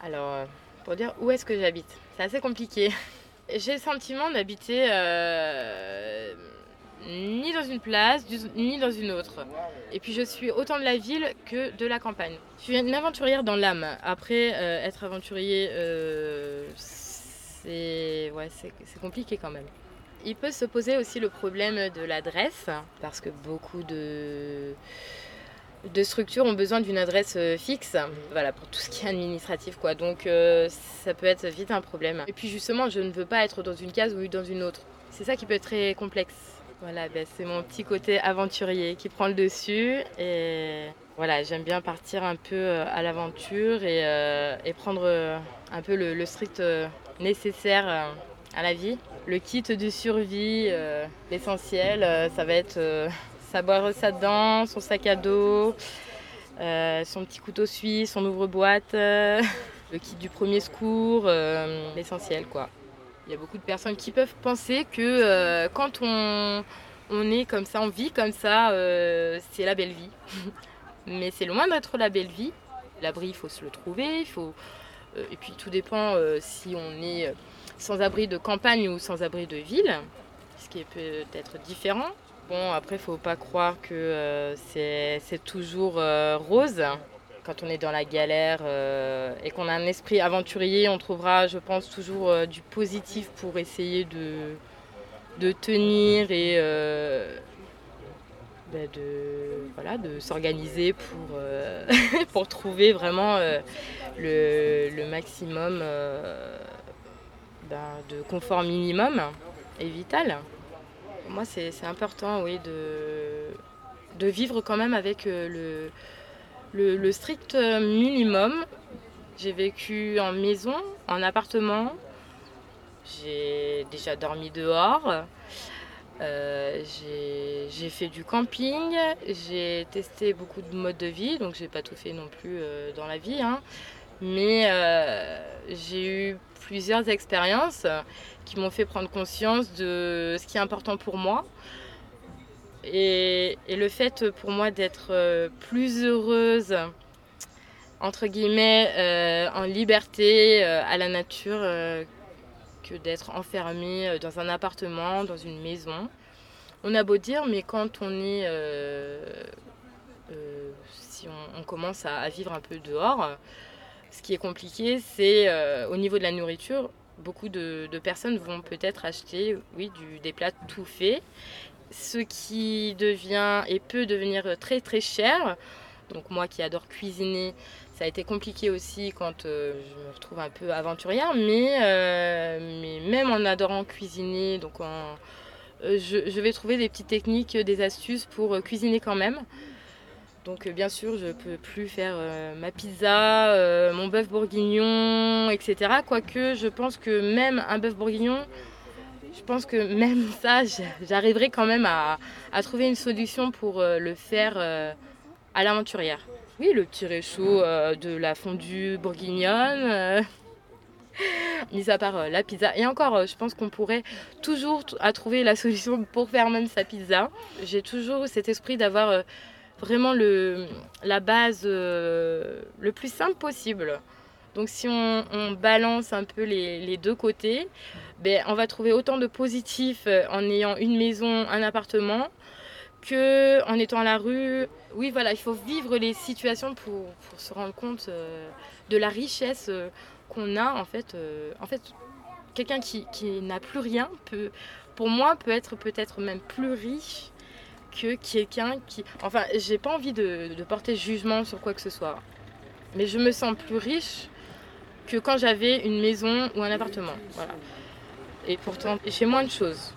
Alors, euh, pour dire où est-ce que j'habite, c'est assez compliqué. J'ai le sentiment d'habiter euh, ni dans une place, ni dans une autre. Et puis je suis autant de la ville que de la campagne. Je suis une aventurière dans l'âme. Après, euh, être aventurier, c'est ouais, compliqué quand même. Il peut se poser aussi le problème de l'adresse, parce que beaucoup de de structures ont besoin d'une adresse euh, fixe, voilà, pour tout ce qui est administratif, quoi. Donc euh, ça peut être vite un problème. Et puis justement, je ne veux pas être dans une case ou dans une autre. C'est ça qui peut être très complexe. Voilà, ben, c'est mon petit côté aventurier qui prend le dessus. Et voilà, j'aime bien partir un peu euh, à l'aventure et, prendre un peu le, strict nécessaire à la vie. Le kit de survie, l'essentiel, ça va être sa brosse dedans, son sac à dos, euh, son petit couteau suisse, son ouvre-boîte, euh, le kit du premier secours, euh, l'essentiel quoi. Il y a beaucoup de personnes qui peuvent penser que quand on, on, est comme ça, on vit comme ça, c'est la belle vie. Mais c'est loin d'être la belle vie. L'abri, il faut se le trouver. Il faut... et puis tout dépend si on est sans abri de campagne ou sans abri de ville, ce qui est peut-être différent. Bon, après, il faut pas croire que euh, c'est toujours euh, rose. Quand on est dans la galère euh, et qu'on a un esprit aventurier, on trouvera, je pense, toujours du positif pour essayer de, tenir et ben de, voilà, de s'organiser pour, pour trouver vraiment le, maximum ben, de confort minimum et vital moi, c'est important, oui, de, vivre quand même avec euh, le, le, strict minimum. J'ai vécu en maison, en appartement. J'ai déjà dormi dehors. Euh, j'ai fait du camping, j'ai testé beaucoup de modes de vie, donc j'ai pas tout fait non plus euh, dans la vie. Hein. Mais j'ai eu plusieurs expériences qui m'ont fait prendre conscience de ce qui est important pour moi. Et, le fait pour moi d'être euh, plus heureuse, entre guillemets, euh, en liberté, euh, à la nature, que d'être enfermée dans un appartement, dans une maison. On a beau dire, mais quand on est. si on, commence à, vivre un peu dehors, ce qui est compliqué, c'est au niveau de la nourriture, beaucoup de, personnes vont peut-être acheter oui, des plats tout faits, ce qui devient et peut devenir très très cher. Donc moi qui adore cuisiner, ça a été compliqué aussi quand euh, je me retrouve un peu aventurière, mais, euh, même en adorant cuisiner, euh, je, vais trouver des petites techniques, des astuces pour cuisiner quand même. Donc euh, bien sûr, je ne peux plus faire euh, ma pizza, euh, mon bœuf bourguignon, etc. Quoique je pense que même un bœuf bourguignon, je pense que même ça, j'arriverai quand même à, trouver une solution pour le faire à l'aventurière. Oui, le petit réchaud de la fondue bourguignonne. mis à part la pizza. Et encore, je pense qu'on pourrait toujours trouver la solution pour faire même sa pizza. J'ai toujours cet esprit d'avoir vraiment le, la base euh, le plus simple possible. Donc si on, balance un peu les, deux côtés, ben, on va trouver autant de positifs euh, en ayant une maison, un appartement, que en étant à la rue. Oui, voilà, il faut vivre les situations pour, pour se rendre compte euh, de la richesse qu'on a. En fait, en fait quelqu'un qui, qui n'a plus rien, peut, pour moi, peut être peut-être même plus riche que quelqu'un qui. Enfin, j'ai pas envie de, porter jugement sur quoi que ce soit. Mais je me sens plus riche que quand j'avais une maison ou un appartement. Voilà. Et pourtant, j'ai moins de choses.